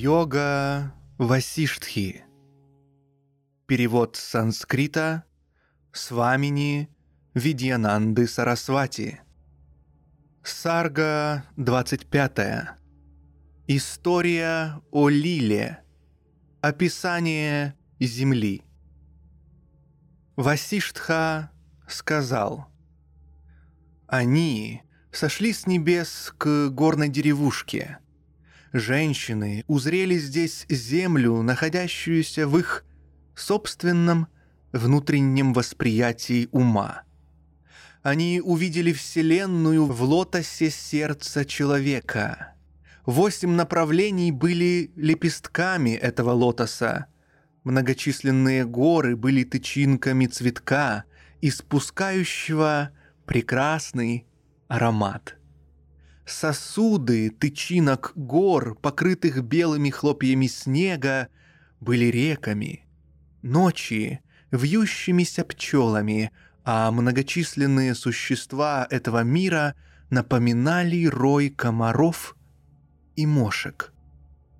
Йога Васиштхи. Перевод с санскрита Свамини Видьянанды Сарасвати. Сарга 25. История о Лиле. Описание Земли. Васиштха сказал. Они сошли с небес к горной деревушке. Женщины узрели здесь землю, находящуюся в их собственном внутреннем восприятии ума. Они увидели Вселенную в лотосе сердца человека. Восемь направлений были лепестками этого лотоса. Многочисленные горы были тычинками цветка, испускающего прекрасный аромат. Сосуды тычинок гор, покрытых белыми хлопьями снега, были реками. Ночи — вьющимися пчелами, а многочисленные существа этого мира напоминали рой комаров и мошек.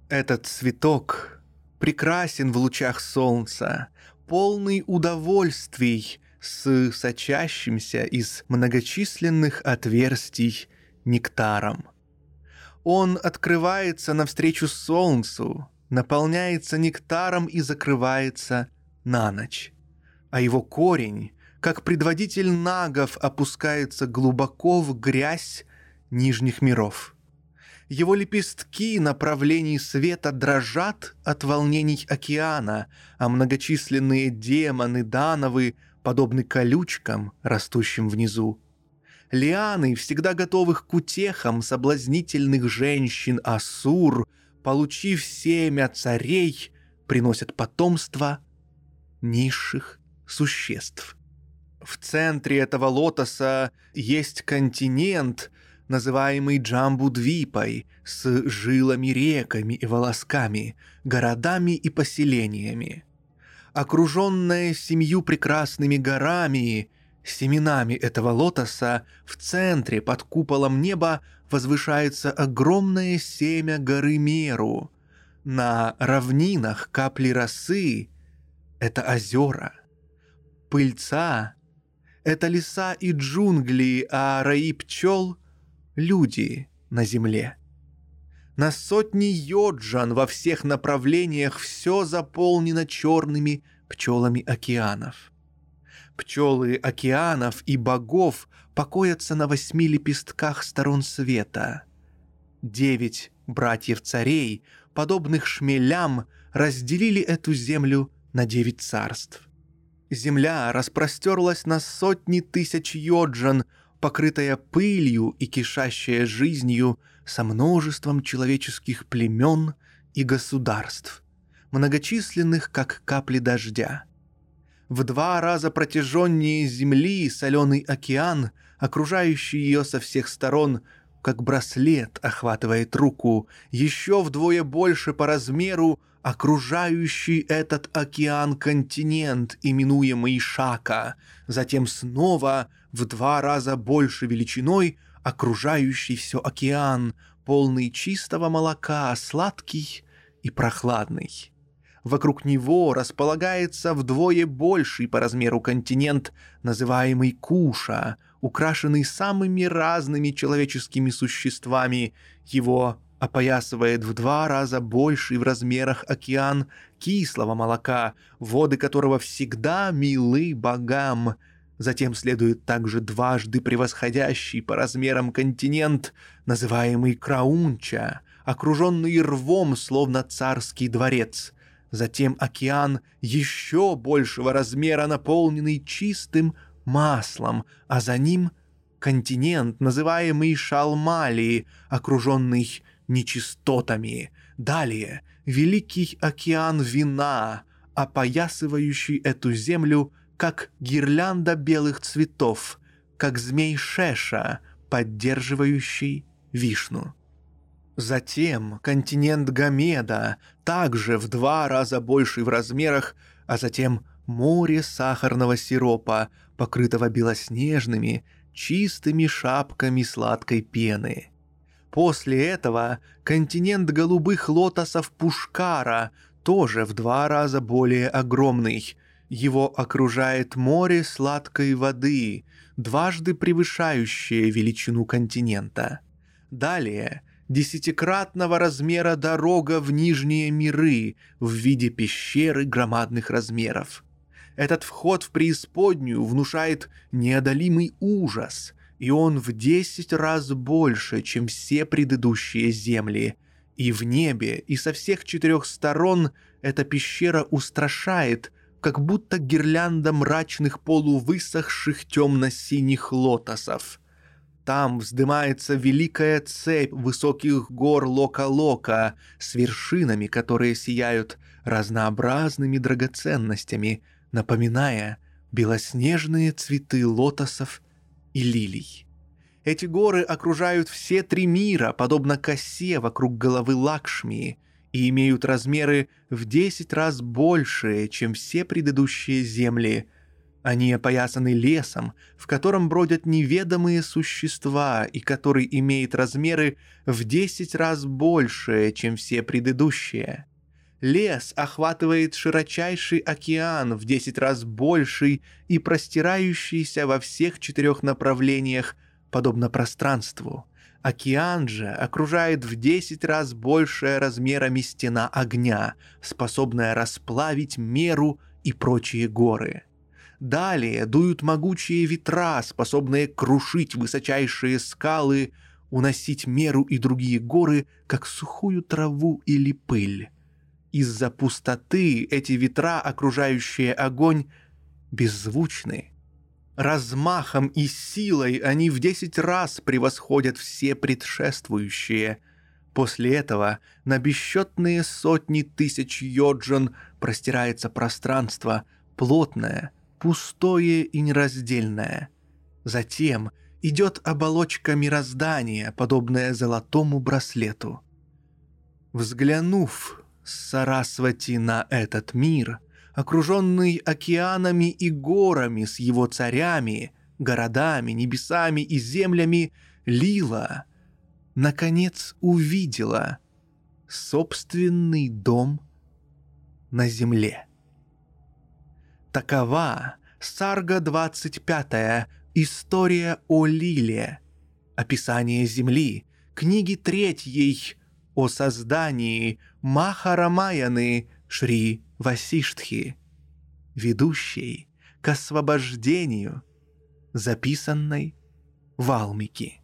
Этот цветок прекрасен в лучах солнца, полный удовольствий с сочащимся из многочисленных отверстий нектаром. Он открывается навстречу солнцу, наполняется нектаром и закрывается на ночь. А его корень, как предводитель нагов, опускается глубоко в грязь нижних миров. Его лепестки направлений света дрожат от волнений океана, а многочисленные демоны Дановы подобны колючкам, растущим внизу. Лианы, всегда готовых к утехам соблазнительных женщин Асур, получив семя царей, приносят потомство низших существ. В центре этого лотоса есть континент, называемый Джамбудвипой, с жилами, реками и волосками, городами и поселениями. Окруженная семью прекрасными горами, семенами этого лотоса, в центре под куполом неба возвышается огромное семя горы Меру. На равнинах капли росы — это озера. Пыльца — это леса и джунгли, а раи пчел — люди на земле. На сотни йоджан во всех направлениях все заполнено черными пчелами океанов. Пчелы океанов и богов покоятся на восьми лепестках сторон света. Девять братьев-царей, подобных шмелям, разделили эту землю на девять царств. Земля распростерлась на сотни тысяч йоджан, покрытая пылью и кишащая жизнью со множеством человеческих племен и государств, многочисленных, как капли дождя. В два раза протяженнее Земли соленый океан, окружающий ее со всех сторон, как браслет охватывает руку, еще вдвое больше по размеру окружающий этот океан континент, именуемый Шака, затем снова в два раза больше величиной окружающий все океан, полный чистого молока, сладкий и прохладный. Вокруг него располагается вдвое больший по размеру континент, называемый Куша, украшенный самыми разными человеческими существами. Его опоясывает в два раза больший в размерах океан кислого молока, воды которого всегда милы богам. Затем следует также дважды превосходящий по размерам континент, называемый Краунча, окруженный рвом, словно царский дворец. Затем океан еще большего размера, наполненный чистым маслом, а за ним континент, называемый Шалмали, окруженный нечистотами. Далее Великий океан вина, опоясывающий эту землю, как гирлянда белых цветов, как змей Шеша, поддерживающий вишну. Затем континент Гамеда, также в два раза больший в размерах, а затем море сахарного сиропа, покрытого белоснежными, чистыми шапками сладкой пены. После этого континент голубых лотосов Пушкара, тоже в два раза более огромный. Его окружает море сладкой воды, дважды превышающее величину континента. Далее десятикратного размера дорога в нижние миры в виде пещеры громадных размеров. Этот вход в преисподнюю внушает неодолимый ужас, и он в десять раз больше, чем все предыдущие земли. И в небе, и со всех четырех сторон эта пещера устрашает, как будто гирлянда мрачных полувысохших темно-синих лотосов – там вздымается великая цепь высоких гор Лока-Лока с вершинами, которые сияют разнообразными драгоценностями, напоминая белоснежные цветы лотосов и лилий. Эти горы окружают все три мира, подобно косе вокруг головы Лакшми, и имеют размеры в десять раз большие, чем все предыдущие земли – они опоясаны лесом, в котором бродят неведомые существа и который имеет размеры в десять раз больше, чем все предыдущие. Лес охватывает широчайший океан в десять раз больший и простирающийся во всех четырех направлениях, подобно пространству. Океан же окружает в десять раз большая размерами стена огня, способная расплавить меру и прочие горы. Далее дуют могучие ветра, способные крушить высочайшие скалы, уносить меру и другие горы, как сухую траву или пыль. Из-за пустоты эти ветра, окружающие огонь, беззвучны. Размахом и силой они в десять раз превосходят все предшествующие. После этого на бесчетные сотни тысяч йоджин простирается пространство, плотное — пустое и нераздельное. Затем идет оболочка мироздания, подобная золотому браслету. Взглянув с Сарасвати на этот мир, окруженный океанами и горами с его царями, городами, небесами и землями, Лила, наконец, увидела собственный дом на земле. Такова Сарга 25. История о Лиле. Описание Земли. Книги третьей о создании Махарамаяны Шри Васиштхи. Ведущей к освобождению, записанной Валмики.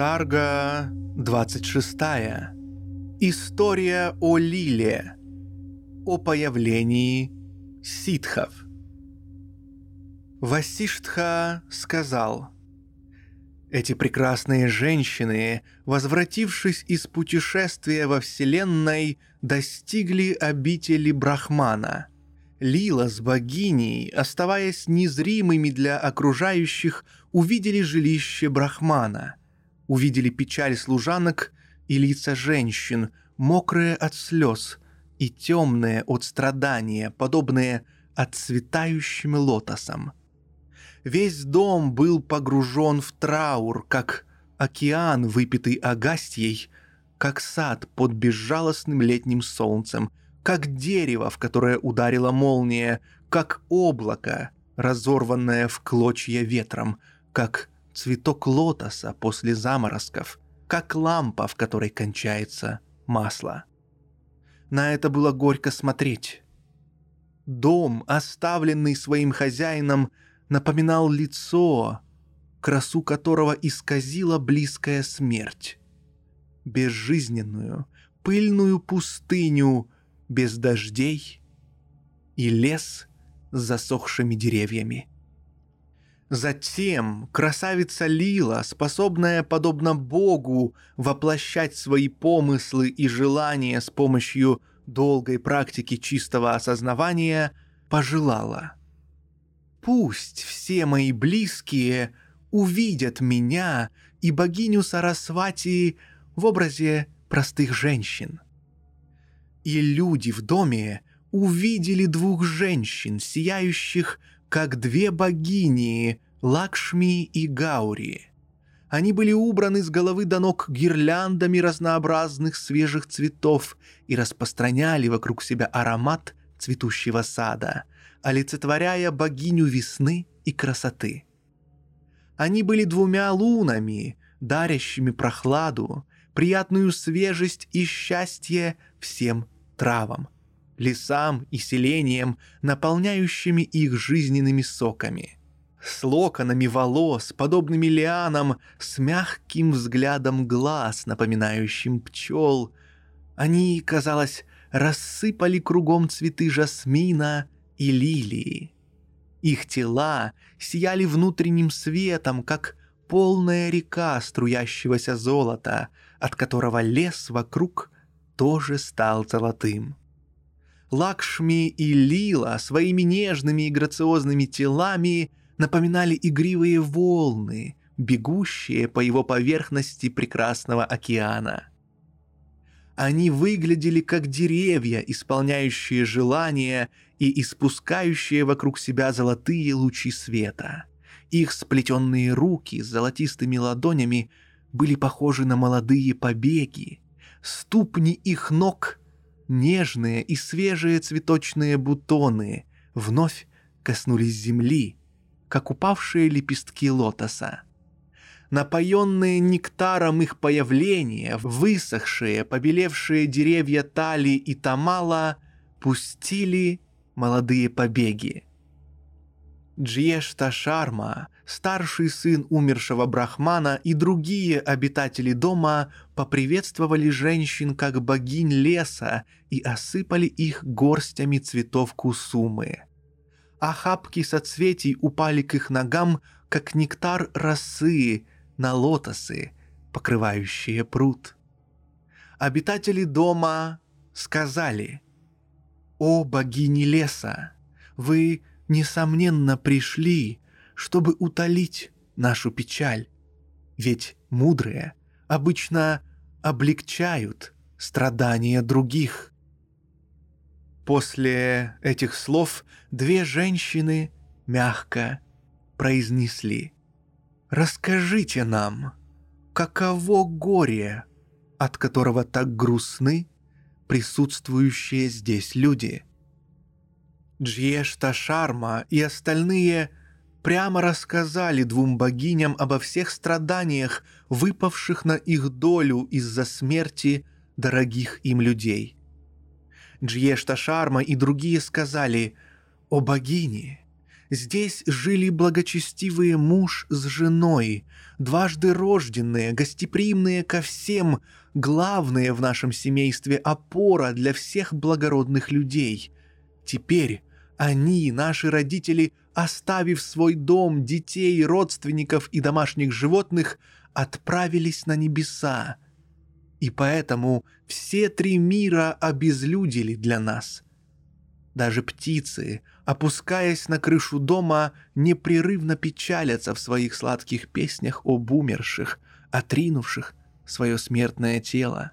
Сарга 26. История о Лиле. О появлении ситхов. Васиштха сказал, «Эти прекрасные женщины, возвратившись из путешествия во Вселенной, достигли обители Брахмана. Лила с богиней, оставаясь незримыми для окружающих, увидели жилище Брахмана – увидели печаль служанок и лица женщин, мокрые от слез и темные от страдания, подобные отцветающим лотосам. Весь дом был погружен в траур, как океан, выпитый Агастьей, как сад под безжалостным летним солнцем, как дерево, в которое ударила молния, как облако, разорванное в клочья ветром, как цветок лотоса после заморозков, как лампа, в которой кончается масло. На это было горько смотреть. Дом, оставленный своим хозяином, напоминал лицо, красу которого исказила близкая смерть. Безжизненную, пыльную пустыню без дождей и лес с засохшими деревьями. Затем красавица Лила, способная, подобно Богу, воплощать свои помыслы и желания с помощью долгой практики чистого осознавания, пожелала. «Пусть все мои близкие увидят меня и богиню Сарасвати в образе простых женщин». И люди в доме увидели двух женщин, сияющих как две богини Лакшми и Гаури. Они были убраны с головы до ног гирляндами разнообразных свежих цветов и распространяли вокруг себя аромат цветущего сада, олицетворяя богиню весны и красоты. Они были двумя лунами, дарящими прохладу, приятную свежесть и счастье всем травам – лесам и селениям, наполняющими их жизненными соками. С локонами волос, подобными лианам, с мягким взглядом глаз, напоминающим пчел. Они, казалось, рассыпали кругом цветы жасмина и лилии. Их тела сияли внутренним светом, как полная река струящегося золота, от которого лес вокруг тоже стал золотым. Лакшми и Лила своими нежными и грациозными телами напоминали игривые волны, бегущие по его поверхности прекрасного океана. Они выглядели как деревья, исполняющие желания и испускающие вокруг себя золотые лучи света. Их сплетенные руки с золотистыми ладонями были похожи на молодые побеги. Ступни их ног нежные и свежие цветочные бутоны вновь коснулись земли, как упавшие лепестки лотоса. Напоенные нектаром их появления, высохшие, побелевшие деревья Тали и Тамала пустили молодые побеги. Джьешта Шарма старший сын умершего брахмана и другие обитатели дома поприветствовали женщин как богинь леса и осыпали их горстями цветов кусумы. Охапки соцветий упали к их ногам, как нектар росы на лотосы, покрывающие пруд. Обитатели дома сказали, «О богини леса, вы, несомненно, пришли, чтобы утолить нашу печаль. Ведь мудрые обычно облегчают страдания других. После этих слов две женщины мягко произнесли «Расскажите нам, каково горе, от которого так грустны присутствующие здесь люди?» Джьешта Шарма и остальные прямо рассказали двум богиням обо всех страданиях, выпавших на их долю из-за смерти дорогих им людей. Джьешта Шарма и другие сказали «О богини, здесь жили благочестивые муж с женой, дважды рожденные, гостеприимные ко всем, главные в нашем семействе опора для всех благородных людей. Теперь они, наши родители, оставив свой дом, детей, родственников и домашних животных, отправились на небеса. И поэтому все три мира обезлюдили для нас. Даже птицы, опускаясь на крышу дома, непрерывно печалятся в своих сладких песнях об умерших, отринувших свое смертное тело.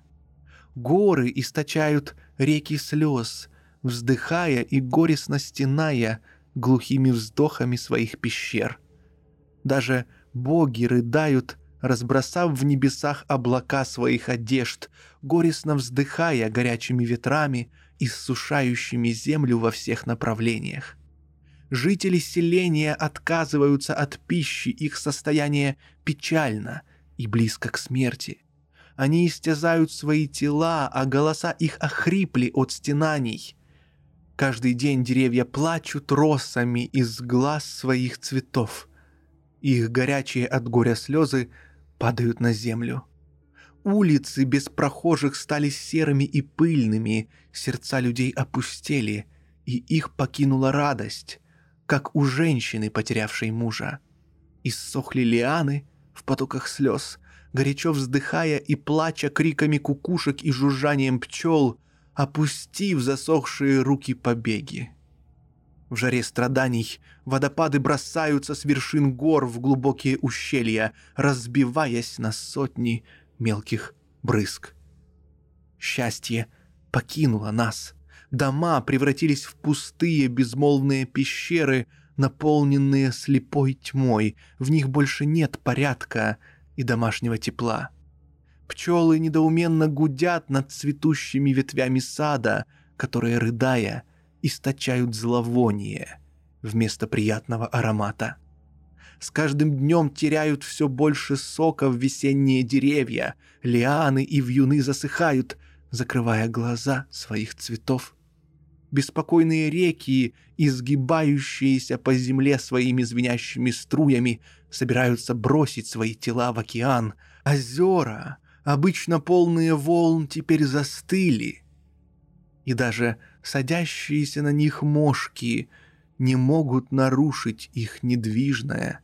Горы источают реки слез, вздыхая и горестно стеная – глухими вздохами своих пещер. Даже боги рыдают, разбросав в небесах облака своих одежд, горестно вздыхая горячими ветрами, иссушающими землю во всех направлениях. Жители селения отказываются от пищи, их состояние печально и близко к смерти. Они истязают свои тела, а голоса их охрипли от стенаний. Каждый день деревья плачут росами из глаз своих цветов. Их горячие от горя слезы падают на землю. улицы без прохожих стали серыми и пыльными, сердца людей опустели, и их покинула радость, как у женщины, потерявшей мужа. Иссохли лианы в потоках слез, горячо вздыхая и плача криками кукушек и жужжанием пчел, опустив засохшие руки побеги. В жаре страданий водопады бросаются с вершин гор в глубокие ущелья, разбиваясь на сотни мелких брызг. Счастье покинуло нас. Дома превратились в пустые безмолвные пещеры, наполненные слепой тьмой. В них больше нет порядка и домашнего тепла. Пчелы недоуменно гудят над цветущими ветвями сада, которые, рыдая, источают зловоние вместо приятного аромата. С каждым днем теряют все больше сока в весенние деревья, лианы и вьюны засыхают, закрывая глаза своих цветов. Беспокойные реки, изгибающиеся по земле своими звенящими струями, собираются бросить свои тела в океан. Озера, обычно полные волн, теперь застыли. И даже садящиеся на них мошки не могут нарушить их недвижное,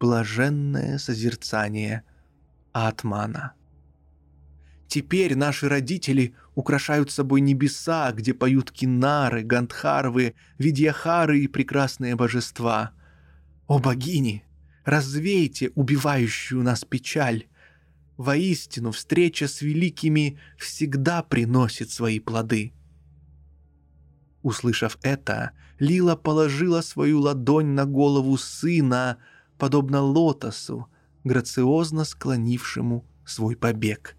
блаженное созерцание Атмана. Теперь наши родители украшают собой небеса, где поют кинары, гандхарвы, видьяхары и прекрасные божества. О богини, развейте убивающую нас печаль. Воистину, встреча с великими всегда приносит свои плоды. Услышав это, Лила положила свою ладонь на голову сына, подобно лотосу, грациозно склонившему свой побег.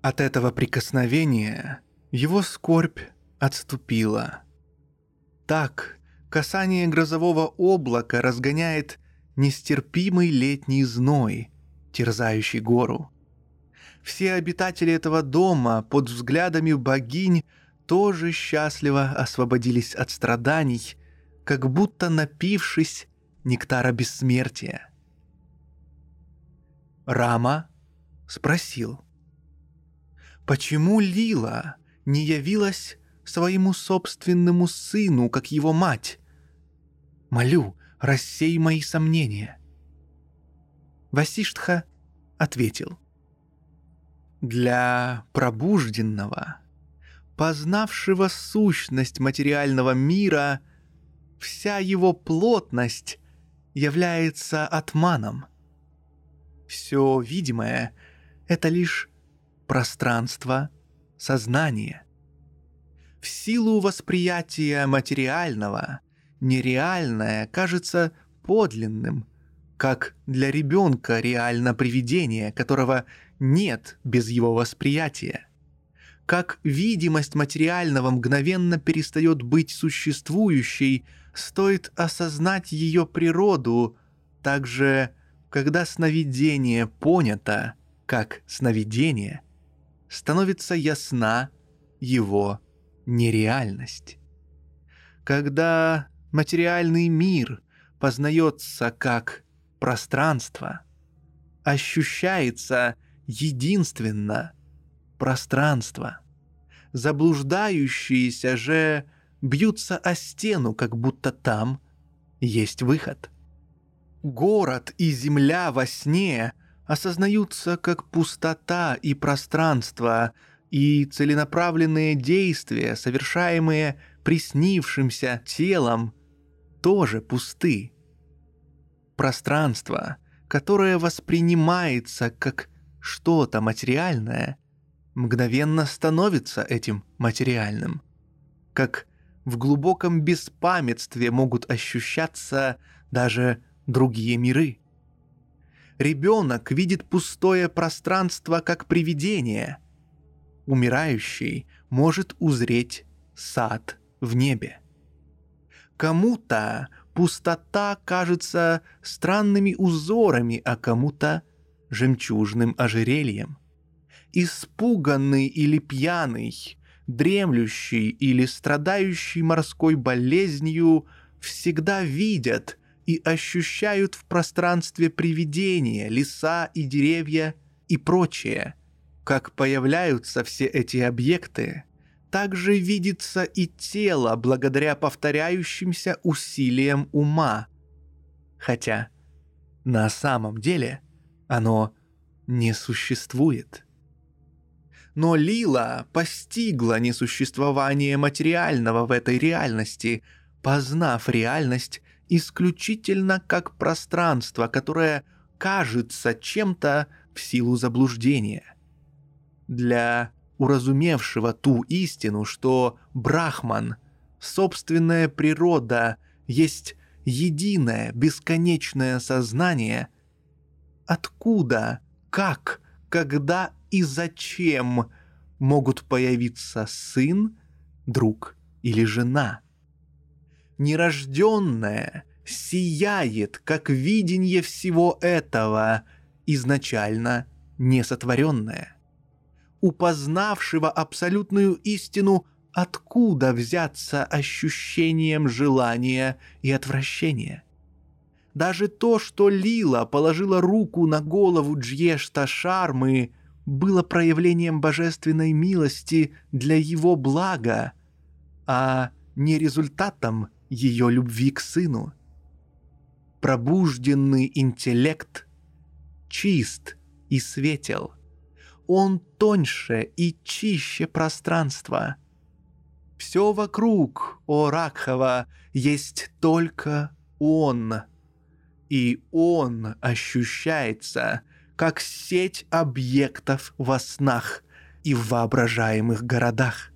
От этого прикосновения его скорбь отступила. Так касание грозового облака разгоняет нестерпимый летний зной, терзающий гору. Все обитатели этого дома под взглядами богинь тоже счастливо освободились от страданий, как будто напившись нектара бессмертия. Рама спросил, почему Лила не явилась своему собственному сыну, как его мать? Молю, рассей мои сомнения. Васиштха ответил. Для пробужденного – познавшего сущность материального мира, вся его плотность является отманом. Все видимое — это лишь пространство сознания. В силу восприятия материального нереальное кажется подлинным, как для ребенка реально привидение, которого нет без его восприятия — как видимость материального мгновенно перестает быть существующей, стоит осознать ее природу, также когда сновидение понято как сновидение, становится ясна его нереальность. Когда материальный мир познается как пространство, ощущается единственно – пространство. Заблуждающиеся же бьются о стену, как будто там есть выход. Город и земля во сне осознаются как пустота и пространство, и целенаправленные действия, совершаемые приснившимся телом, тоже пусты. Пространство, которое воспринимается как что-то материальное, мгновенно становится этим материальным. Как в глубоком беспамятстве могут ощущаться даже другие миры. Ребенок видит пустое пространство как привидение. Умирающий может узреть сад в небе. Кому-то пустота кажется странными узорами, а кому-то жемчужным ожерельем – испуганный или пьяный, дремлющий или страдающий морской болезнью всегда видят и ощущают в пространстве привидения, леса и деревья и прочее, как появляются все эти объекты, так же видится и тело благодаря повторяющимся усилиям ума. Хотя на самом деле оно не существует. Но Лила постигла несуществование материального в этой реальности, познав реальность исключительно как пространство, которое кажется чем-то в силу заблуждения. Для уразумевшего ту истину, что Брахман, собственная природа, есть единое бесконечное сознание, откуда, как, когда и зачем могут появиться сын, друг или жена. Нерожденное сияет, как видение всего этого, изначально несотворенное. У познавшего абсолютную истину откуда взяться ощущением желания и отвращения? Даже то, что Лила положила руку на голову Джьешта Шармы, было проявлением божественной милости для его блага, а не результатом ее любви к сыну. Пробужденный интеллект чист и светел. Он тоньше и чище пространства. Все вокруг, о Ракхава, есть только он. И он ощущается, как сеть объектов во снах и в воображаемых городах.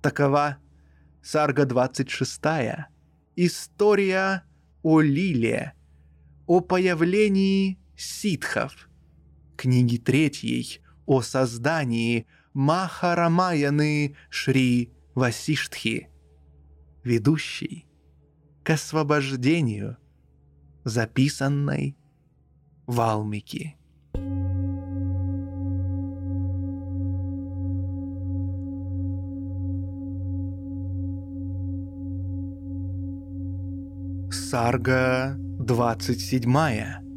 Такова Сарга 26. История о Лиле, о появлении ситхов. Книги третьей о создании Махарамаяны Шри Васиштхи, ведущий к освобождению записанной Валмики. Сарга 27.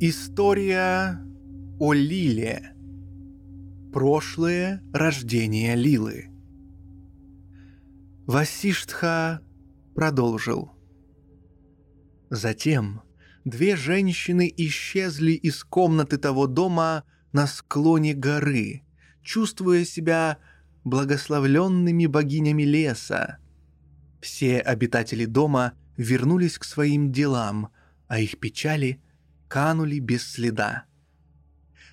История о Лиле. Прошлое рождение Лилы. Васиштха продолжил. Затем две женщины исчезли из комнаты того дома на склоне горы, чувствуя себя благословленными богинями леса. Все обитатели дома – вернулись к своим делам, а их печали канули без следа.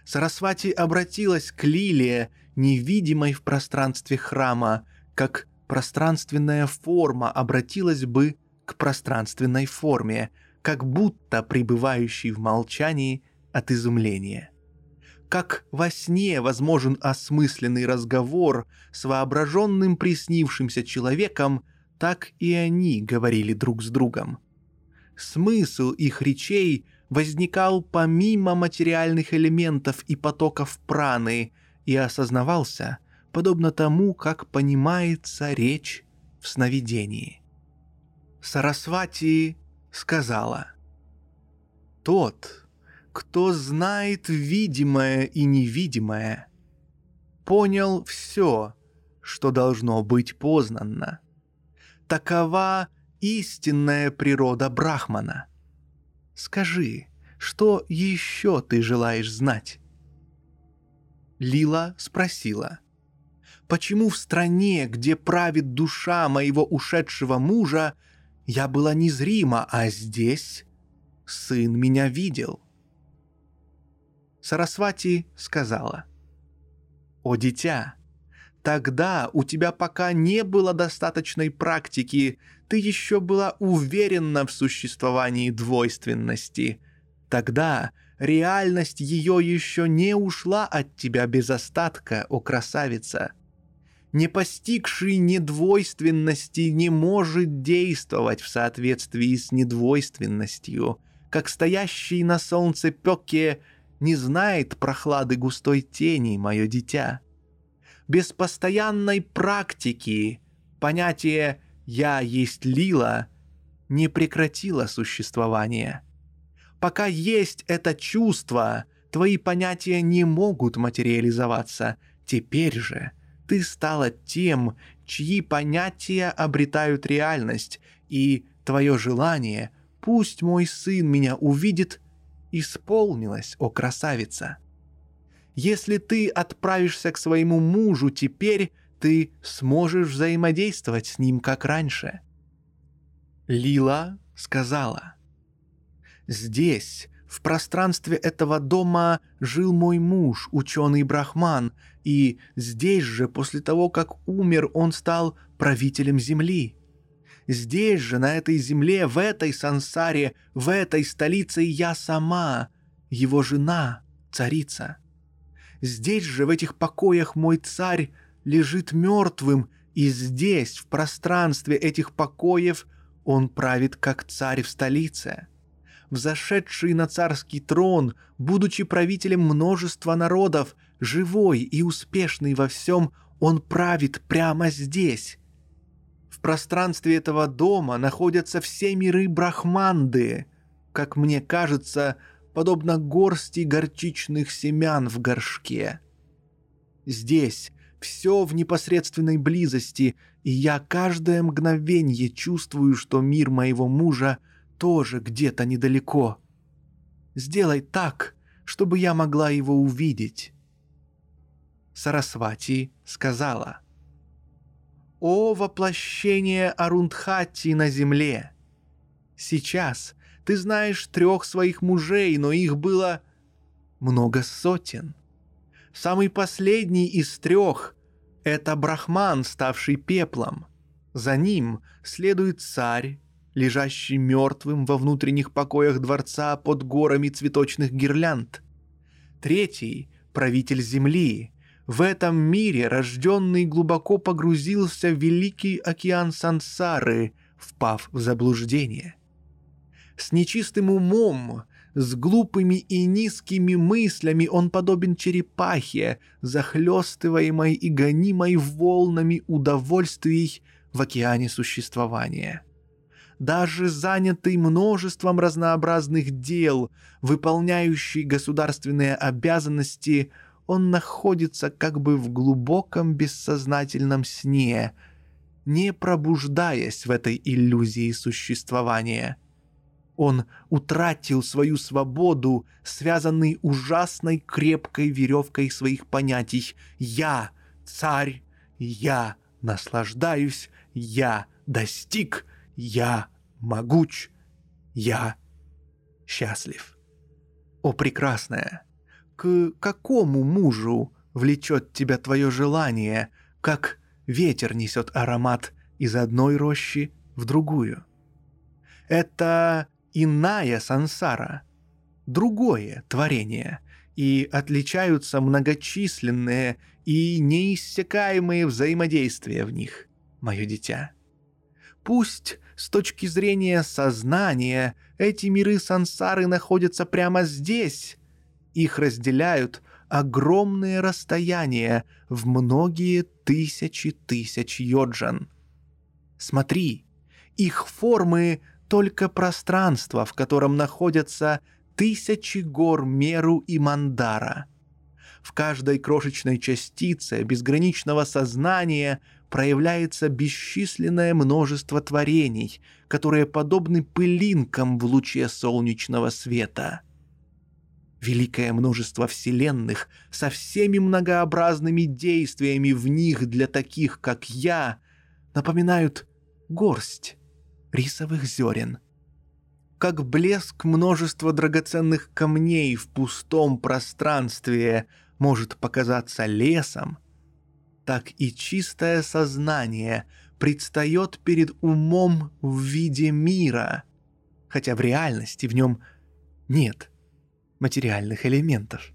Сарасвати обратилась к Лилии, невидимой в пространстве храма, как пространственная форма обратилась бы к пространственной форме, как будто пребывающий в молчании от изумления. Как во сне возможен осмысленный разговор с воображенным приснившимся человеком, так и они говорили друг с другом. Смысл их речей возникал помимо материальных элементов и потоков праны и осознавался, подобно тому, как понимается речь в сновидении. Сарасвати сказала, «Тот, кто знает видимое и невидимое, понял все, что должно быть познанно. Такова истинная природа Брахмана. Скажи, что еще ты желаешь знать? Лила спросила, почему в стране, где правит душа моего ушедшего мужа, я была незрима, а здесь сын меня видел? Сарасвати сказала, «О дитя, Тогда у тебя пока не было достаточной практики, ты еще была уверена в существовании двойственности. Тогда реальность ее еще не ушла от тебя без остатка, о красавица. Не постигший недвойственности не может действовать в соответствии с недвойственностью, как стоящий на солнце пеке не знает прохлады густой тени, мое дитя без постоянной практики понятие «я есть лила» не прекратило существование. Пока есть это чувство, твои понятия не могут материализоваться. Теперь же ты стала тем, чьи понятия обретают реальность, и твое желание, пусть мой сын меня увидит, исполнилось, о красавица. Если ты отправишься к своему мужу теперь, ты сможешь взаимодействовать с ним как раньше. Лила сказала, «Здесь, в пространстве этого дома, жил мой муж, ученый Брахман, и здесь же, после того, как умер, он стал правителем земли. Здесь же, на этой земле, в этой сансаре, в этой столице я сама, его жена, царица. Здесь же, в этих покоях, мой царь лежит мертвым, и здесь, в пространстве этих покоев, он правит как царь в столице. Взошедший на царский трон, будучи правителем множества народов, живой и успешный во всем, он правит прямо здесь. В пространстве этого дома находятся все миры Брахманды, как мне кажется, подобно горсти горчичных семян в горшке. Здесь все в непосредственной близости, и я каждое мгновение чувствую, что мир моего мужа тоже где-то недалеко. Сделай так, чтобы я могла его увидеть. Сарасвати сказала, «О воплощение Арундхати на земле! Сейчас ты знаешь трех своих мужей, но их было много сотен. Самый последний из трех — это Брахман, ставший пеплом. За ним следует царь, лежащий мертвым во внутренних покоях дворца под горами цветочных гирлянд. Третий — правитель земли. В этом мире рожденный глубоко погрузился в великий океан сансары, впав в заблуждение. С нечистым умом с глупыми и низкими мыслями он подобен черепахе, захлестываемой и гонимой волнами удовольствий в океане существования. Даже занятый множеством разнообразных дел, выполняющий государственные обязанности, он находится как бы в глубоком бессознательном сне, не пробуждаясь в этой иллюзии существования – он утратил свою свободу, связанный ужасной крепкой веревкой своих понятий. «Я царь, я наслаждаюсь, я достиг, я могуч, я счастлив». О, прекрасная! К какому мужу влечет тебя твое желание, как ветер несет аромат из одной рощи в другую? Это иная сансара, другое творение, и отличаются многочисленные и неиссякаемые взаимодействия в них, мое дитя. Пусть с точки зрения сознания эти миры сансары находятся прямо здесь, их разделяют огромные расстояния в многие тысячи тысяч йоджан. Смотри, их формы только пространство, в котором находятся тысячи гор Меру и Мандара. В каждой крошечной частице безграничного сознания проявляется бесчисленное множество творений, которые подобны пылинкам в луче солнечного света. Великое множество вселенных со всеми многообразными действиями в них для таких, как я, напоминают горсть рисовых зерен. Как блеск множества драгоценных камней в пустом пространстве может показаться лесом, так и чистое сознание предстает перед умом в виде мира, хотя в реальности в нем нет материальных элементов.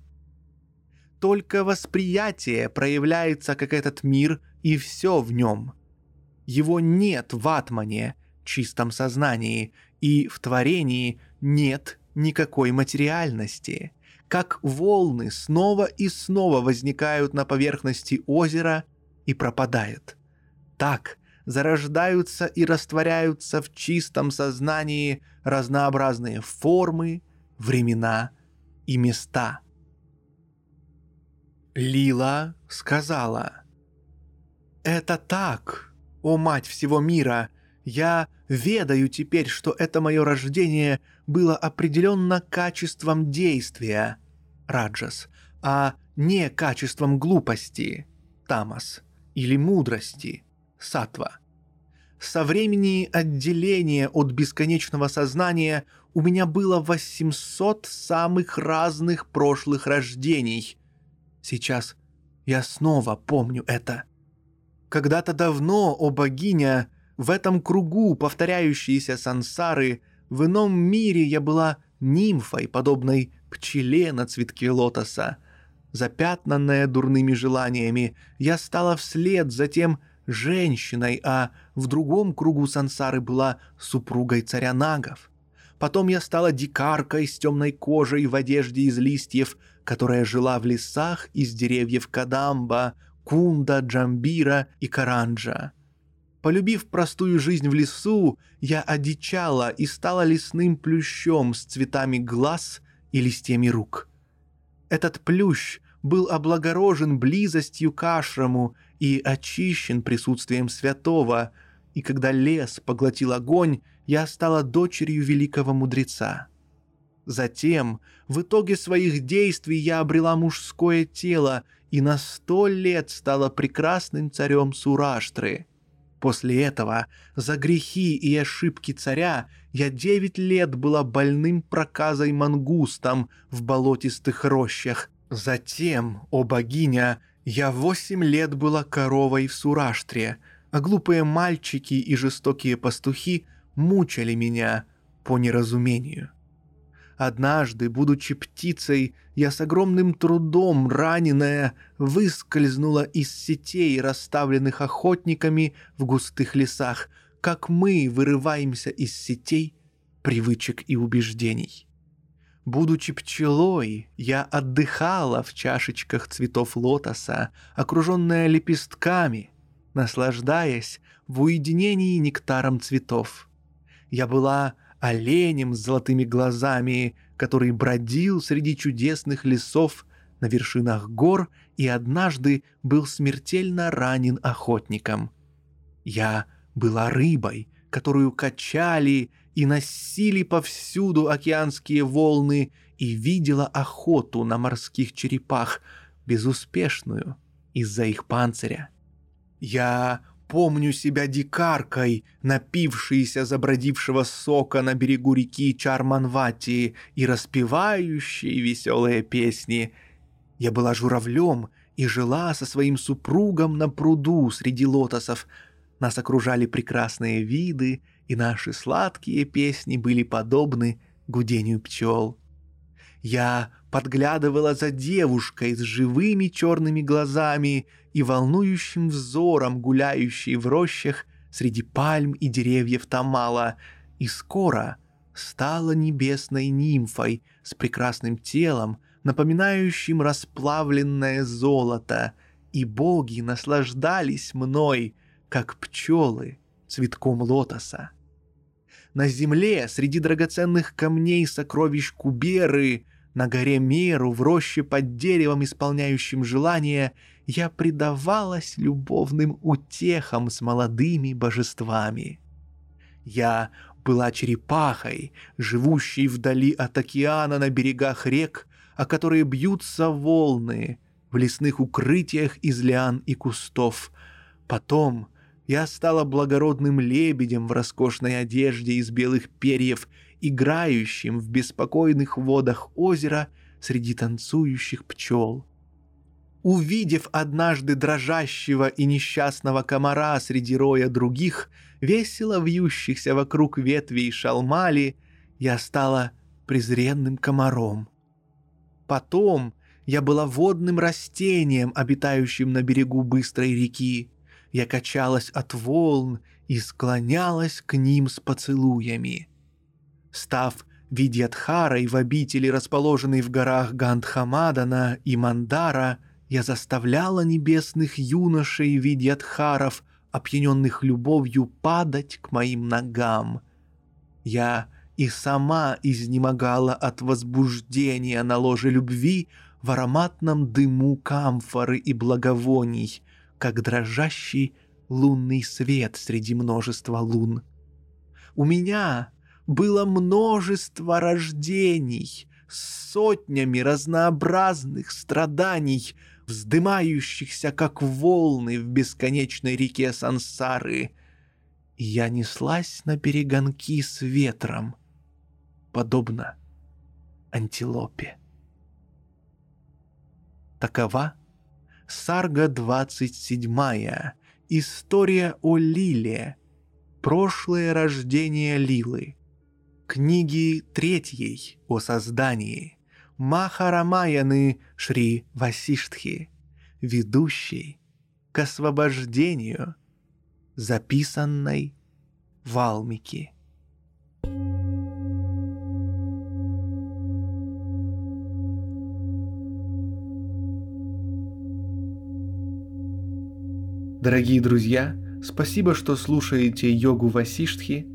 Только восприятие проявляется как этот мир и все в нем. Его нет в атмане – чистом сознании, и в творении нет никакой материальности. Как волны снова и снова возникают на поверхности озера и пропадают. Так зарождаются и растворяются в чистом сознании разнообразные формы, времена и места. Лила сказала, «Это так, о мать всего мира, я ведаю теперь, что это мое рождение было определенно качеством действия, Раджас, а не качеством глупости, Тамас, или мудрости, Сатва. Со времени отделения от бесконечного сознания у меня было 800 самых разных прошлых рождений. Сейчас я снова помню это. Когда-то давно, о богиня, в этом кругу повторяющиеся сансары, в ином мире я была нимфой, подобной пчеле на цветке лотоса. Запятнанная дурными желаниями, я стала вслед за тем женщиной, а в другом кругу сансары была супругой царя нагов. Потом я стала дикаркой с темной кожей в одежде из листьев, которая жила в лесах из деревьев Кадамба, Кунда, Джамбира и Каранджа. Полюбив простую жизнь в лесу, я одичала и стала лесным плющом с цветами глаз и листьями рук. Этот плющ был облагорожен близостью к ашраму и очищен присутствием святого, и когда лес поглотил огонь, я стала дочерью великого мудреца. Затем, в итоге своих действий я обрела мужское тело и на сто лет стала прекрасным царем Сураштры. После этого, за грехи и ошибки царя, я девять лет была больным проказой мангустом в болотистых рощах. Затем, о богиня, я восемь лет была коровой в Сураштре, а глупые мальчики и жестокие пастухи мучали меня по неразумению. Однажды, будучи птицей, я с огромным трудом, раненая, выскользнула из сетей, расставленных охотниками в густых лесах, как мы вырываемся из сетей привычек и убеждений. Будучи пчелой, я отдыхала в чашечках цветов лотоса, окруженная лепестками, наслаждаясь в уединении нектаром цветов. Я была оленем с золотыми глазами, который бродил среди чудесных лесов на вершинах гор и однажды был смертельно ранен охотником. Я была рыбой, которую качали и носили повсюду океанские волны и видела охоту на морских черепах, безуспешную из-за их панциря. Я Помню себя дикаркой, напившейся забродившего сока на берегу реки Чарманвати и распевающей веселые песни. Я была журавлем и жила со своим супругом на пруду среди лотосов. Нас окружали прекрасные виды, и наши сладкие песни были подобны гудению пчел. Я подглядывала за девушкой с живыми черными глазами и волнующим взором, гуляющей в рощах среди пальм и деревьев Тамала, и скоро стала небесной нимфой с прекрасным телом, напоминающим расплавленное золото, и боги наслаждались мной, как пчелы, цветком лотоса. На земле, среди драгоценных камней сокровищ Куберы, на горе Меру, в роще под деревом, исполняющим желания, я предавалась любовным утехам с молодыми божествами. Я была черепахой, живущей вдали от океана на берегах рек, о которые бьются волны, в лесных укрытиях из лиан и кустов. Потом я стала благородным лебедем в роскошной одежде из белых перьев играющим в беспокойных водах озера среди танцующих пчел. Увидев однажды дрожащего и несчастного комара среди роя других, весело вьющихся вокруг ветвей шалмали, я стала презренным комаром. Потом я была водным растением, обитающим на берегу быстрой реки. Я качалась от волн и склонялась к ним с поцелуями. Став Видьятхарой в обители, расположенной в горах Гандхамадана и Мандара, я заставляла небесных юношей Видьятхаров, опьяненных любовью, падать к моим ногам. Я и сама изнемогала от возбуждения на ложе любви, в ароматном дыму камфоры и благовоний, как дрожащий лунный свет среди множества лун. У меня было множество рождений, с сотнями разнообразных страданий, вздымающихся, как волны в бесконечной реке сансары. Я неслась на перегонки с ветром, подобно антилопе. Такова Сарга 27. История о Лиле. Прошлое рождение Лилы. Книги третьей о создании. Махарамаяны Шри Васиштхи. Ведущий к освобождению, записанной Валмики. Дорогие друзья, спасибо, что слушаете йогу Васиштхи.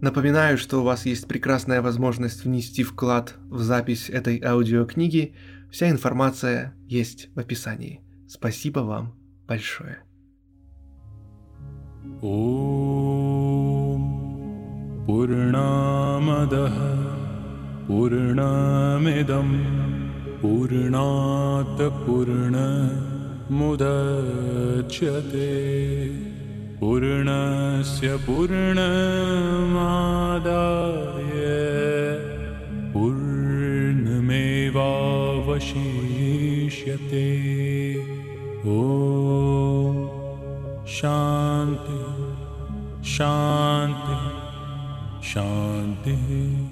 Напоминаю, что у вас есть прекрасная возможность внести вклад в запись этой аудиокниги. Вся информация есть в описании. Спасибо вам большое. ॐ पूर्णामदः पूर्णमिदं पूर्णात् पूर्णमुदच्यते पूर्णस्य पूर्णमादाय पूर्णमेवावशिष्यते। ॐ शान्ति शान्ति शान्तिः